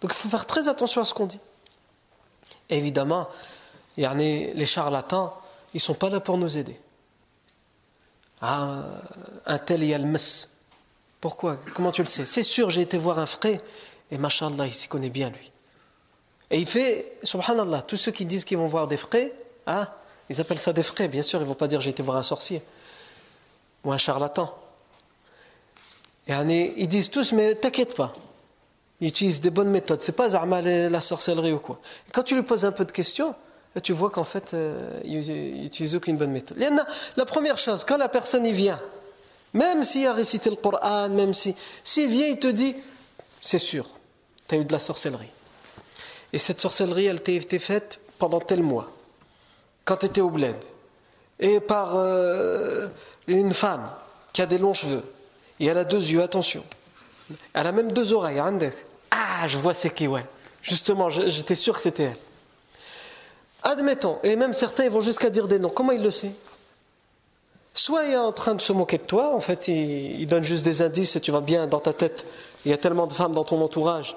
Donc il faut faire très attention à ce qu'on dit. évidemment, yani, les charlatans, ils ne sont pas là pour nous aider. Ah, un tel y a le mess. Pourquoi? Comment tu le sais? C'est sûr, j'ai été voir un frère et machallah, il s'y connaît bien lui. Et il fait, subhanallah, tous ceux qui disent qu'ils vont voir des frères, hein, ils appellent ça des frères, bien sûr, ils ne vont pas dire j'ai été voir un sorcier ou un charlatan. Et ils disent tous, mais t'inquiète pas, ils utilisent des bonnes méthodes, c'est pas la sorcellerie ou quoi. quand tu lui poses un peu de questions, tu vois qu'en fait, euh, il n'utilise aucune bonne méthode. La première chose, quand la personne y vient, même s'il a récité le Coran, même si s'il vient, il te dit, c'est sûr, tu as eu de la sorcellerie. Et cette sorcellerie, elle t'a été faite pendant tel mois, quand tu étais au bled, et par euh, une femme qui a des longs cheveux, et elle a deux yeux, attention. Elle a même deux oreilles, Ah, je vois c'est qui, ouais. Justement, j'étais sûr que c'était elle. Admettons, et même certains vont jusqu'à dire des noms. Comment il le sait? Soit il est en train de se moquer de toi, en fait, il, donne juste des indices et tu vas bien dans ta tête. Il y a tellement de femmes dans ton entourage.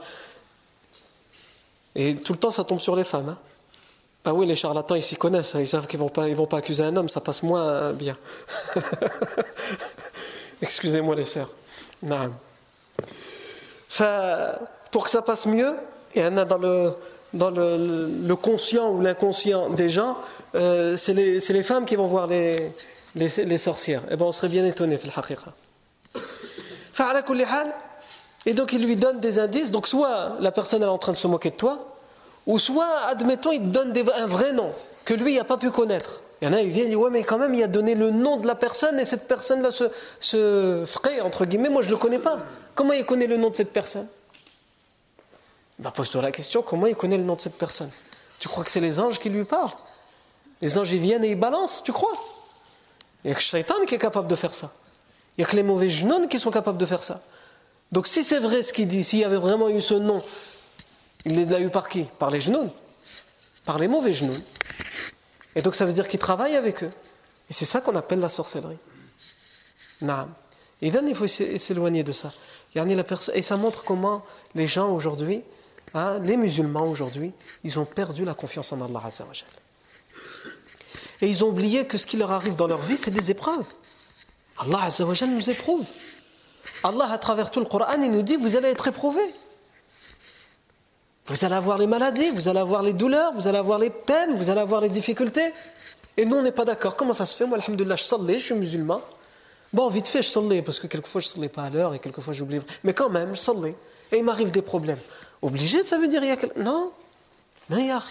Et tout le temps, ça tombe sur les femmes. Hein. Bah oui, les charlatans, ils s'y connaissent. Hein. Ils savent qu'ils ne vont, pas, accuser un homme, ça passe moins bien. Excusez-moi les sœurs. Non. pour que ça passe mieux, il y en a dans le, conscient ou l'inconscient des gens, euh, c'est les, femmes qui vont voir les, les, sorcières. Eh bien, on serait bien étonné, et donc il lui donne des indices. Donc soit la personne est en train de se moquer de toi, ou soit, admettons, il te donne un vrai nom que lui n'a pas pu connaître. Il y en a, il vient, il dit Ouais, mais quand même, il a donné le nom de la personne et cette personne-là se ferait, entre guillemets, moi je ne le connais pas. Comment il connaît le nom de cette personne? Bah, Pose-toi la question comment il connaît le nom de cette personne? Tu crois que c'est les anges qui lui parlent? Les anges, ils viennent et ils balancent, tu crois? Il n'y a que Shaitan qui est capable de faire ça. Il n'y a que les mauvais genoux qui sont capables de faire ça. Donc si c'est vrai ce qu'il dit, s'il y avait vraiment eu ce nom, il l'a eu par qui? Par les genoux Par les mauvais genoux. Et donc ça veut dire qu'il travaille avec eux. Et c'est ça qu'on appelle la sorcellerie. Naam. Et il faut s'éloigner de ça. Et ça montre comment les gens aujourd'hui, hein, les musulmans aujourd'hui, ils ont perdu la confiance en Allah Et ils ont oublié que ce qui leur arrive dans leur vie, c'est des épreuves. Allah nous éprouve. Allah, à travers tout le Coran, il nous dit, vous allez être éprouvés. Vous allez avoir les maladies, vous allez avoir les douleurs, vous allez avoir les peines, vous allez avoir les difficultés. Et nous, on n'est pas d'accord. Comment ça se fait? Moi, alhamdoulilah, je je suis musulman. Bon, vite fait, je sallais, parce que quelquefois, je ne sallais pas à l'heure et quelquefois, j'oublie. Mais quand même, je sallais. Et il m'arrive des problèmes. Obligé, ça veut dire il y a quel... Non, non, il y a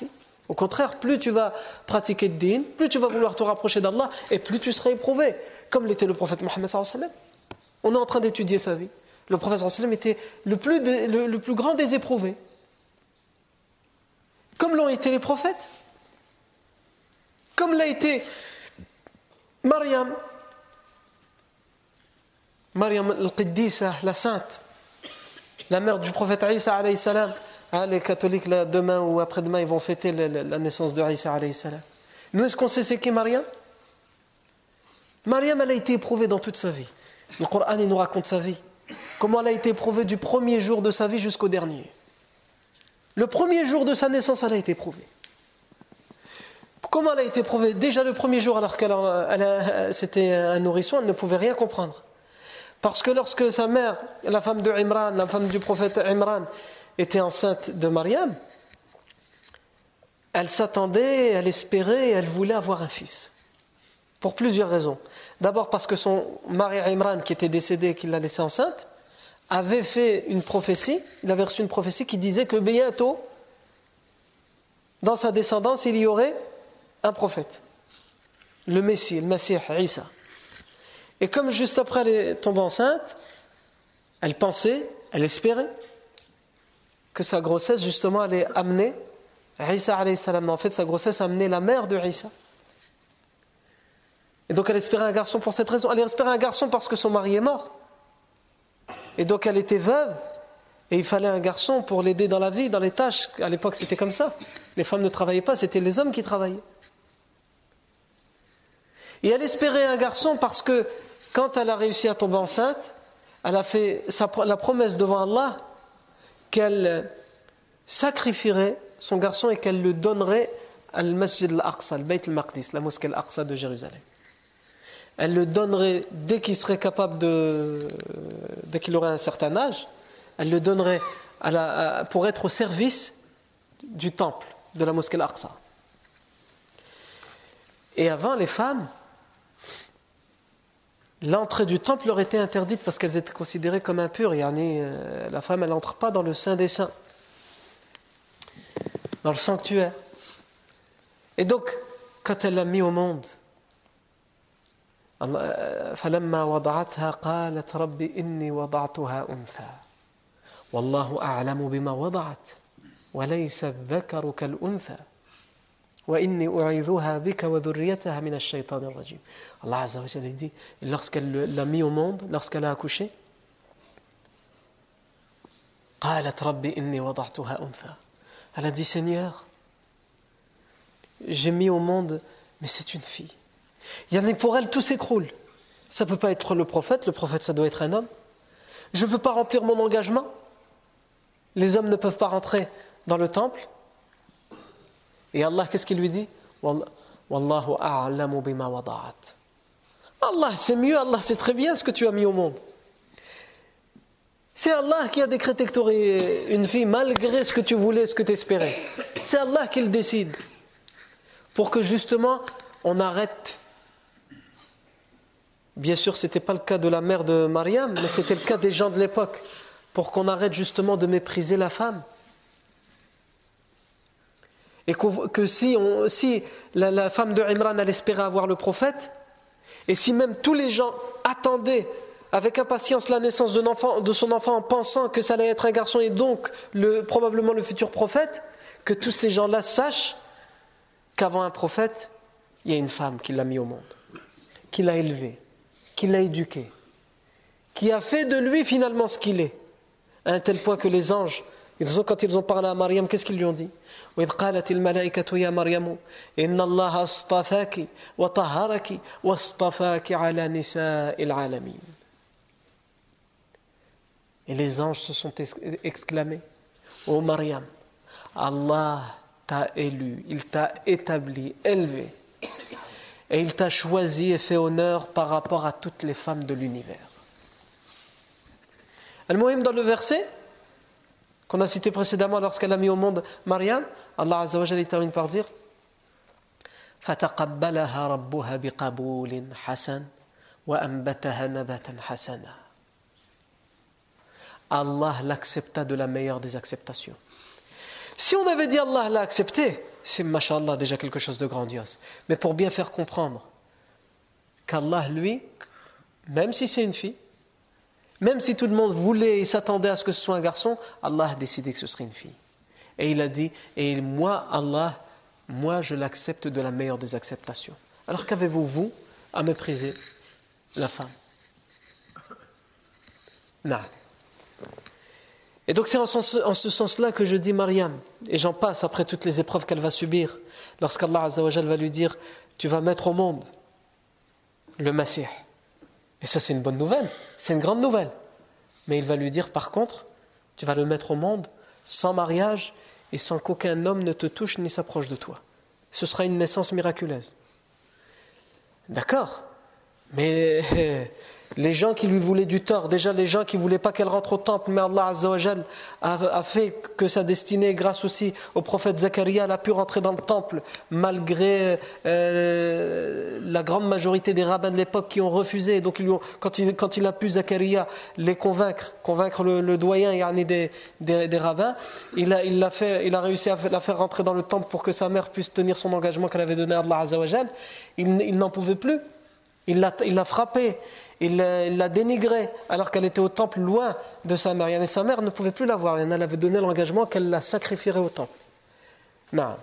Au contraire, plus tu vas pratiquer de din, plus tu vas vouloir te rapprocher d'Allah, et plus tu seras éprouvé. Comme l'était le prophète Mohammed On est en train d'étudier sa vie. Le prophète était le plus, le plus grand des éprouvés comme l'ont été les prophètes, comme l'a été Mariam, Mariam al-Qiddisa, la sainte, la mère du prophète Isa salam. Ah, les catholiques, là, demain ou après-demain, ils vont fêter la, naissance de Isa salam. Nous, est-ce qu'on sait c'est qui Mariam? Mariam, elle a été éprouvée dans toute sa vie. Le Coran, il nous raconte sa vie. Comment elle a été éprouvée du premier jour de sa vie jusqu'au dernier. Le premier jour de sa naissance, elle a été éprouvée. Comment elle a été éprouvée? Déjà le premier jour, alors qu'elle c'était un nourrisson, elle ne pouvait rien comprendre. Parce que lorsque sa mère, la femme de Imran, la femme du prophète Imran, était enceinte de Mariam, elle s'attendait, elle espérait, elle voulait avoir un fils. Pour plusieurs raisons. D'abord parce que son mari Imran, qui était décédé, qui l'a laissée enceinte, avait fait une prophétie, il avait reçu une prophétie qui disait que bientôt, dans sa descendance, il y aurait un prophète, le Messie, le Messie Isa. Et comme juste après elle est tombée enceinte, elle pensait, elle espérait que sa grossesse justement allait amener Isa alayhi salam, en fait, sa grossesse a amené la mère de Isa. Et donc elle espérait un garçon pour cette raison. Elle espérait un garçon parce que son mari est mort. Et donc elle était veuve. Et il fallait un garçon pour l'aider dans la vie, dans les tâches. À l'époque, c'était comme ça. Les femmes ne travaillaient pas, c'était les hommes qui travaillaient. Et elle espérait un garçon parce que quand elle a réussi à tomber enceinte, elle a fait la promesse devant Allah qu'elle sacrifierait son garçon et qu'elle le donnerait à masjid al-Aqsa, al la mosquée al-Aqsa de Jérusalem. Elle le donnerait dès qu'il serait capable de. dès qu'il aurait un certain âge, elle le donnerait pour être au service du temple, de la mosquée al-Aqsa. Et avant, les femmes, l'entrée du temple leur était interdite parce qu'elles étaient considérées comme impures. Euh, la femme, elle n'entre pas dans le Saint des Saints, dans le sanctuaire. Et donc, quand elle l'a mis au monde, فلما وضعتها قالت رب إني وضعتها أنثى والله أعلم بما وضعت وليس الذكر كالأنثى Allah dit lorsqu'elle l'a mis au monde, lorsqu'elle a accouché, Elle a dit Seigneur, j'ai mis au monde, mais c'est une fille. Yannick, pour elle, tout s'écroule. Ça ne peut pas être le prophète, le prophète, ça doit être un homme. Je ne peux pas remplir mon engagement. Les hommes ne peuvent pas rentrer dans le temple. Et Allah, qu'est-ce qu'il lui dit? Wallahu a'lamu bima wada'at. Allah, c'est mieux, Allah, c'est très bien ce que tu as mis au monde. C'est Allah qui a décrété que tu aurais une fille malgré ce que tu voulais, ce que tu espérais. C'est Allah qui le décide. Pour que justement, on arrête Bien sûr, ce n'était pas le cas de la mère de Mariam, mais c'était le cas des gens de l'époque, pour qu'on arrête justement de mépriser la femme. Et que, si, la, femme de Imran elle espérait avoir le prophète, et si même tous les gens attendaient avec impatience la naissance de, son enfant en pensant que ça allait être un garçon et donc le, probablement le futur prophète, que tous ces gens-là sachent qu'avant un prophète, il y a une femme qui l'a mis au monde, qui l'a élevé, qui l'a éduqué, qui a fait de lui finalement ce qu'il est, à un tel point que les anges, ils ont, quand ils ont parlé à Mariam, qu'est-ce qu'ils lui ont dit Et les anges se sont exclamés Ô Mariam, Allah t'a élu, il t'a établi, élevé et il t'a choisi et fait honneur par rapport à toutes les femmes de l'univers. Al-Muhim dans le verset qu'on a cité précédemment lorsqu'elle a mis au monde Mariam, Allah Azza wa Jalla termine par dire فَتَقَبَّلَهَا رَبُّهَا بِقَبُولٍ حَسَنٍ وَأَنْبَتَهَا نَبَاتًا حَسَنًا Allah l'accepta de la meilleure des acceptations. Si on avait dit Allah l'a accepté, c'est mashallah déjà quelque chose de grandiose. Mais pour bien faire comprendre qu'Allah, lui, même si c'est une fille, même si tout le monde voulait et s'attendait à ce que ce soit un garçon, Allah a décidé que ce serait une fille. Et il a dit, et moi, Allah, moi, je l'accepte de la meilleure des acceptations. Alors qu'avez-vous, vous, à mépriser la femme? Non. Et donc c'est en, ce sens-là que je dis Mariam, et j'en passe après toutes les épreuves qu'elle va subir, lorsqu'Allah va lui dire, tu vas mettre au monde le Messie. Et ça c'est une bonne nouvelle, c'est une grande nouvelle. Mais il va lui dire par contre, tu vas le mettre au monde sans mariage et sans qu'aucun homme ne te touche ni s'approche de toi. Ce sera une naissance miraculeuse. D'accord Mais les gens qui lui voulaient du tort, déjà les gens qui ne voulaient pas qu'elle rentre au temple, mais Allah Azzawajal a, fait que sa destinée, grâce aussi au prophète Zacharia, elle a pu rentrer dans le temple, malgré euh, la grande majorité des rabbins de l'époque qui ont refusé. Donc quand, il, a pu, Zacharia, les convaincre, convaincre le, doyen des, des, des, rabbins, il a réussi à la faire rentrer dans le temple pour que sa mère puisse tenir son engagement qu'elle avait donné à Allah Azzawajal. Il, il n'en pouvait plus. Il l'a frappé il l'a dénigrée alors qu'elle était au temple loin de sa mère. Et sa mère ne pouvait plus la voir. Elle avait donné l'engagement qu'elle la sacrifierait au temple. Non.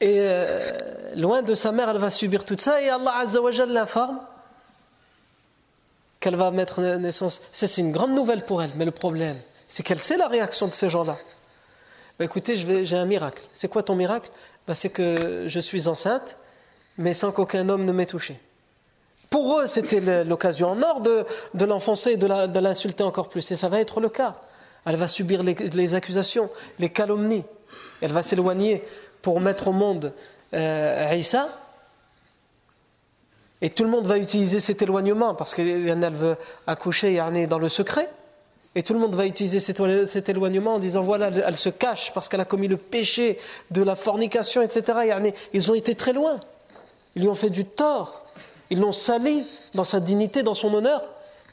Et euh, loin de sa mère, elle va subir tout ça et Allah Azzawajal l'informe qu'elle va mettre naissance. C'est une grande nouvelle pour elle, mais le problème, c'est qu'elle sait la réaction de ces gens-là. Bah, écoutez, j'ai un miracle. C'est quoi ton miracle? Bah, C'est que je suis enceinte, mais sans qu'aucun homme ne m'ait touché. Pour eux, c'était l'occasion en or de, l'enfoncer et de l'insulter encore plus. Et ça va être le cas. Elle va subir les, accusations, les calomnies. Elle va s'éloigner pour mettre au monde euh. Et tout le monde va utiliser cet éloignement parce qu'elle veut accoucher dans le secret. Et tout le monde va utiliser cet éloignement en disant voilà, elle se cache parce qu'elle a commis le péché de la fornication, etc. Ils ont été très loin. Ils lui ont fait du tort. Ils l'ont sali dans sa dignité, dans son honneur.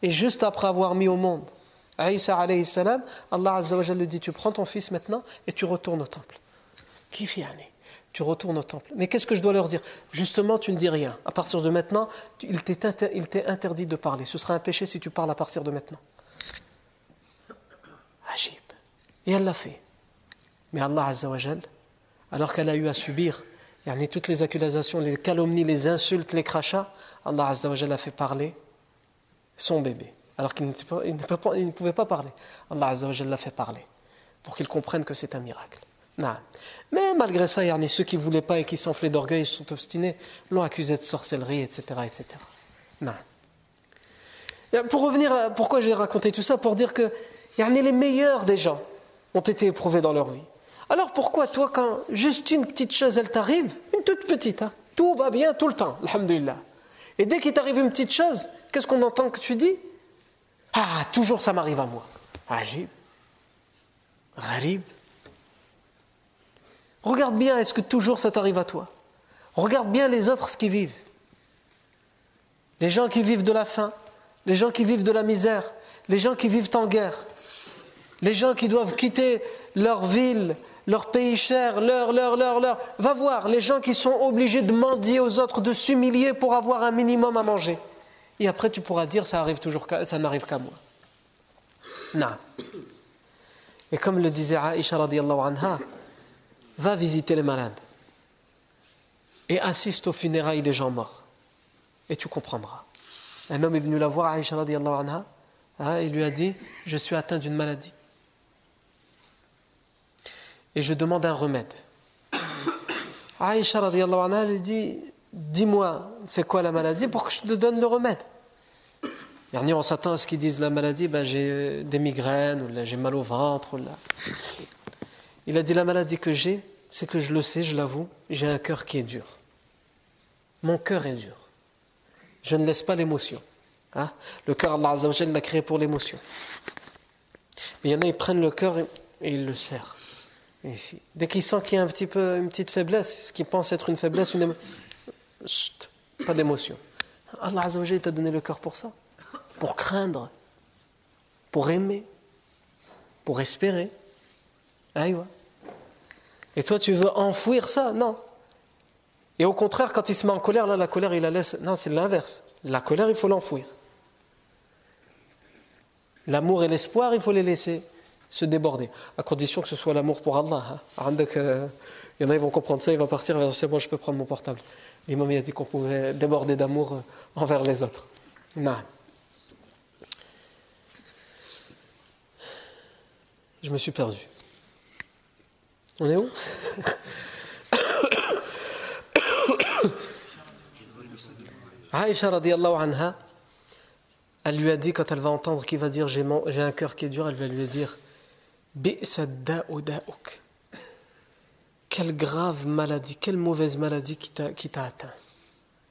Et juste après avoir mis au monde Aïssa alayhi salam, Allah azza lui dit Tu prends ton fils maintenant et tu retournes au temple. Qui Tu retournes au temple. Mais qu'est-ce que je dois leur dire? Justement, tu ne dis rien. À partir de maintenant, il t'est interdit de parler. Ce sera un péché si tu parles à partir de maintenant. Ajib. Et elle l'a fait. Mais Allah azza wa alors qu'elle a eu à subir toutes les accusations, les calomnies, les insultes, les crachats, Allah azza wa a fait parler son bébé alors qu'il ne, pouvait pas parler. Allah Azza l'a fait parler pour qu'il comprenne que c'est un miracle. Mais malgré ça, il y en a ceux qui ne voulaient pas et qui s'enflaient d'orgueil, ils sont obstinés, l'ont accusé de sorcellerie, etc. etc. Pour revenir à pourquoi j'ai raconté tout ça, pour dire que les meilleurs des gens ont été éprouvés dans leur vie. Alors pourquoi toi, quand juste une petite chose, elle t'arrive, une toute petite, hein, tout va bien tout le temps, alhamdulillah. Et dès qu'il t'arrive une petite chose, qu'est-ce qu'on entend que tu dis? Ah, toujours ça m'arrive à moi. Agib. Gharib. Regarde bien, est-ce que toujours ça t'arrive à toi? Regarde bien les autres qu'ils vivent. Les gens qui vivent de la faim, les gens qui vivent de la misère, les gens qui vivent en guerre, les gens qui doivent quitter leur ville, leur pays cher, leur, leur, leur, leur. Va voir, les gens qui sont obligés de mendier aux autres, de s'humilier pour avoir un minimum à manger. Et après, tu pourras dire ça arrive toujours, ça n'arrive qu'à moi. Non. Et comme le disait Aisha radiallahu anha, va visiter les malades et assiste aux funérailles des gens morts. Et tu comprendras. Un homme est venu la voir, Aisha radiallahu anha, hein, et lui a dit Je suis atteint d'une maladie. Et je demande un remède. Aisha radiallahu anha lui dit dis-moi, c'est quoi la maladie pour que je te donne le remède. Dernier, on s'attend à ce qu'ils disent la maladie, ben, j'ai des migraines, ou j'ai mal au ventre. Il a dit la maladie que j'ai, c'est que je le sais, je l'avoue, j'ai un cœur qui est dur. Mon cœur est dur. Je ne laisse pas l'émotion. Hein? Le cœur, Allah l'a créé pour l'émotion. Mais il y en a, ils prennent le cœur et, ils le serrent. Dès qu'ils sentent qu'il y a un petit peu, une petite faiblesse, ce qu'ils pensent être une faiblesse, une émotion, pas d'émotion. Allah Azzawajal t'a donné le cœur pour ça. Pour craindre, pour aimer, pour espérer. Et toi, tu veux enfouir ça? Non. Et au contraire, quand il se met en colère, là, la colère, il la laisse. Non, c'est l'inverse. La colère, il faut l'enfouir. L'amour et l'espoir, il faut les laisser se déborder, à condition que ce soit l'amour pour Allah. Hein. Il y en a, ils vont comprendre ça, il va partir, c'est bon, je peux prendre mon portable. L'imam a dit qu'on pouvait déborder d'amour euh, envers les autres. Non. Je me suis perdu. On est où? Aïcha radiallahu anha, elle lui a dit quand elle va entendre qu'il va dire j'ai un cœur qui est dur, elle va lui dire quelle grave maladie, quelle mauvaise maladie qui t'a atteint.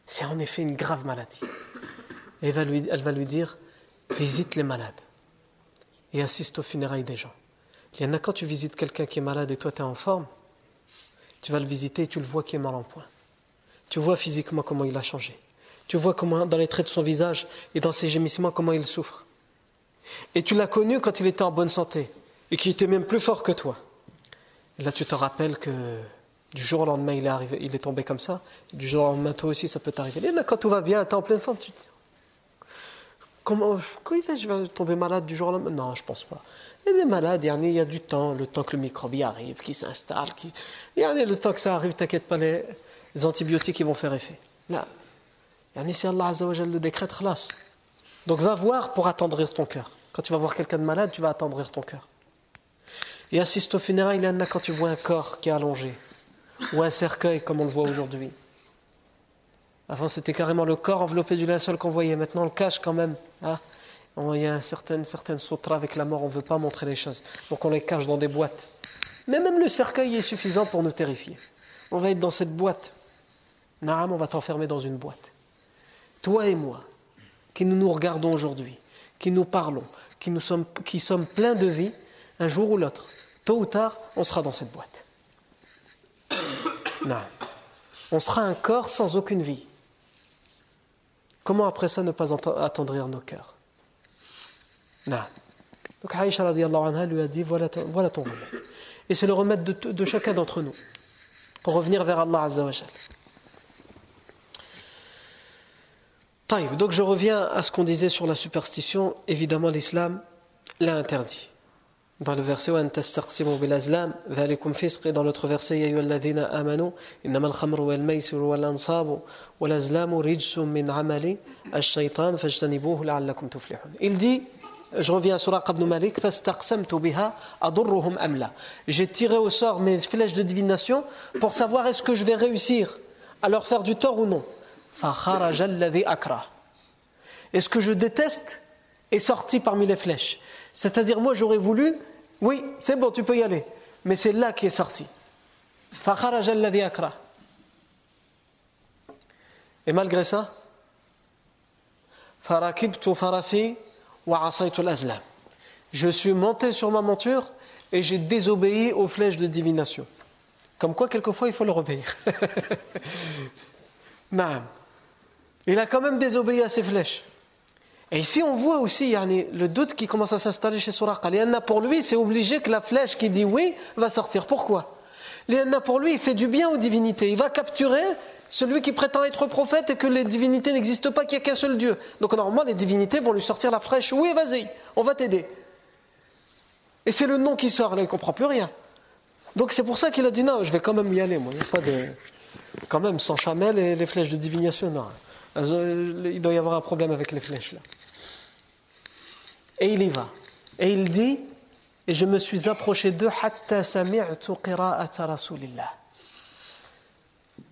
C'est en effet une grave maladie. Et elle va, lui, elle va lui dire visite les malades et assiste aux funérailles des gens. Il y en a quand tu visites quelqu'un qui est malade et toi tu es en forme, tu vas le visiter et tu le vois qui est mal en point. Tu vois physiquement comment il a changé. Tu vois comment dans les traits de son visage et dans ses gémissements comment il souffre. Et tu l'as connu quand il était en bonne santé et qui était même plus fort que toi. Et là, tu te rappelles que du jour au lendemain, il est, il est tombé comme ça. Du jour au lendemain, toi aussi, ça peut t'arriver. Et là, quand tout va bien, tu es en pleine forme, tu te dis Comment, quand il fait, je vais tomber malade du jour au lendemain? Non, je pense pas. Et les malades, il y a du temps, le temps que le microbe y arrive, qui s'installe, qui... il y a le temps que ça arrive, t'inquiète pas, les, antibiotiques ils vont faire effet. Là, c'est Allah Azzawajal le décrète, khlas. Donc va voir pour attendrir ton cœur. Quand tu vas voir quelqu'un de malade, tu vas attendrir ton cœur. Et assiste au funérailles, il y en a quand tu vois un corps qui est allongé, ou un cercueil comme on le voit aujourd'hui. Avant, c'était carrément le corps enveloppé du linceul qu'on voyait. Maintenant, on le cache quand même. Hein. il y a une certaine, avec la mort, on ne veut pas montrer les choses. Donc on les cache dans des boîtes. Mais même le cercueil est suffisant pour nous terrifier. On va être dans cette boîte. Naam, on va t'enfermer dans une boîte. Toi et moi, qui nous nous regardons aujourd'hui, qui nous parlons, qui, nous sommes, qui sommes pleins de vie, un jour ou l'autre, tôt ou tard, on sera dans cette boîte. Non. On sera un corps sans aucune vie. Comment après ça ne pas attendrir nos cœurs? Non. Donc Aïcha anha lui a dit voilà ton, voilà ton remède. Et c'est le remède de, chacun d'entre nous pour revenir vers Allah Azza wa Donc je reviens à ce qu'on disait sur la superstition. Évidemment, l'islam l'a interdit. Dans le verset il dit je reviens à Malik j'ai tiré au sort mes flèches de divination pour savoir est-ce que je vais réussir à leur faire du tort ou non. Et ce que je déteste est sorti parmi les flèches? C'est-à-dire, moi, j'aurais voulu, oui, c'est bon, tu peux y aller. Mais c'est là qui est sorti. Et malgré ça, je suis monté sur ma monture et j'ai désobéi aux flèches de divination. Comme quoi, quelquefois, il faut leur obéir. Il a quand même désobéi à ses flèches. Et ici, on voit aussi le doute qui commence à s'installer chez Suraqa. Pour lui, c'est obligé que la flèche qui dit oui va sortir. Pourquoi? Pour lui, il fait du bien aux divinités. Il va capturer celui qui prétend être prophète et que les divinités n'existent pas, qu'il n'y a qu'un seul Dieu. Donc normalement, les divinités vont lui sortir la flèche. Oui, vas-y, on va t'aider. Et c'est le nom qui sort, là, il ne comprend plus rien. Donc c'est pour ça qu'il a dit non, je vais quand même y aller, moi. Il n'y a pas de. Quand même, sans chamel et les flèches de divination, non. Il doit y avoir un problème avec les flèches là. Et il y va. Et il dit Et je me suis approché d'eux حتى سمعت قراءة رسول الله.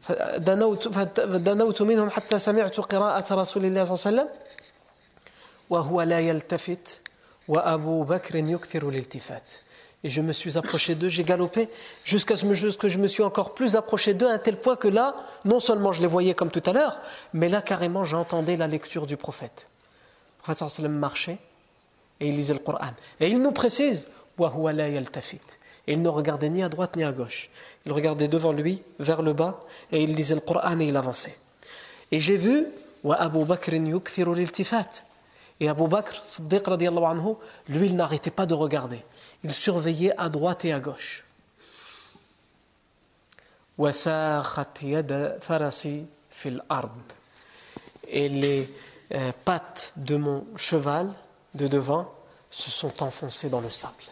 فدنوت منهم حتى سمعت قراءة رسول الله صلى الله عليه وسلم وهو لا يلتفت وأبو بكر يكثر الالتفات et je me suis approché d'eux, j'ai galopé jusqu'à ce que je me suis encore plus approché d'eux à tel point que là, non seulement je les voyais comme tout à l'heure, mais là carrément j'entendais la lecture du prophète. Le prophète marchait et il lisait le Coran. Et il nous précise et il ne regardait ni à droite ni à gauche. Il regardait devant lui, vers le bas, et il lisait le Coran et il avançait. Et j'ai vu et Abu Bakr, lui, il n'arrêtait pas de regarder il surveillait à droite et à gauche. Et les euh, pattes de mon cheval de devant se sont enfoncées dans le sable.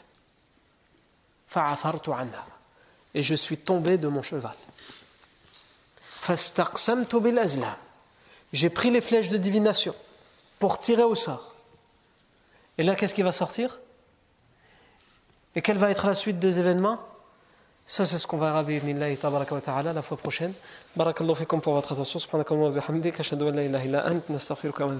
Et je suis tombé de mon cheval. J'ai pris les flèches de divination pour tirer au sort. Et là, qu'est-ce qui va sortir? Et quelle va être la suite des événements? Ça, c'est ce qu'on va raber la fois prochaine. Barakallahu fikum pour votre attention. Subhanakallahu wa bihamdik. Ashhadu an la ant. Nastaghfiruka wa